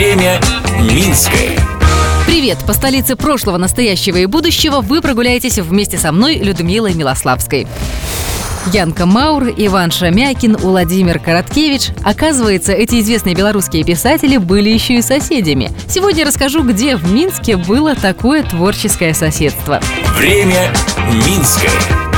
Время Минское. Привет! По столице прошлого, настоящего и будущего вы прогуляетесь вместе со мной, Людмилой Милославской. Янка Маур, Иван Шамякин, Владимир Короткевич. Оказывается, эти известные белорусские писатели были еще и соседями. Сегодня расскажу, где в Минске было такое творческое соседство. Время Минское.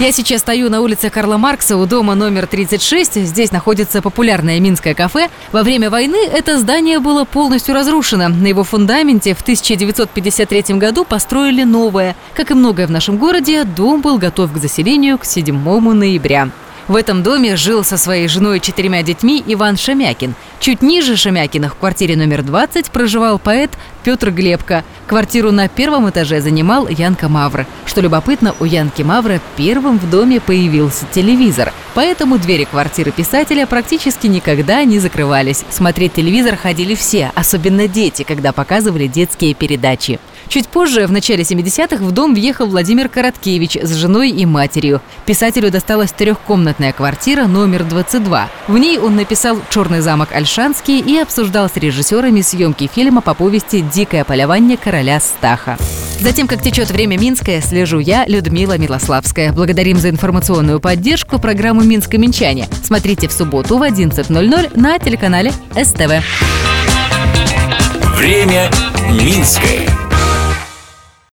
Я сейчас стою на улице Карла Маркса у дома номер 36. Здесь находится популярное минское кафе. Во время войны это здание было полностью разрушено. На его фундаменте в 1953 году построили новое. Как и многое в нашем городе, дом был готов к заселению к 7 ноября. В этом доме жил со своей женой и четырьмя детьми Иван Шамякин. Чуть ниже Шамякина в квартире номер 20 проживал поэт Петр Глебко. Квартиру на первом этаже занимал Янка Мавр. Что любопытно, у Янки Мавра первым в доме появился телевизор. Поэтому двери квартиры писателя практически никогда не закрывались. Смотреть телевизор ходили все, особенно дети, когда показывали детские передачи. Чуть позже, в начале 70-х, в дом въехал Владимир Короткевич с женой и матерью. Писателю досталась трехкомнатная квартира номер 22. В ней он написал «Черный замок Альшанский» и обсуждал с режиссерами съемки фильма по повести «Дикое полевание короля Стаха». Затем, как течет время Минское, слежу я, Людмила Милославская. Благодарим за информационную поддержку программу «Минск-Минчане». Смотрите в субботу в 11.00 на телеканале СТВ. Время Минское.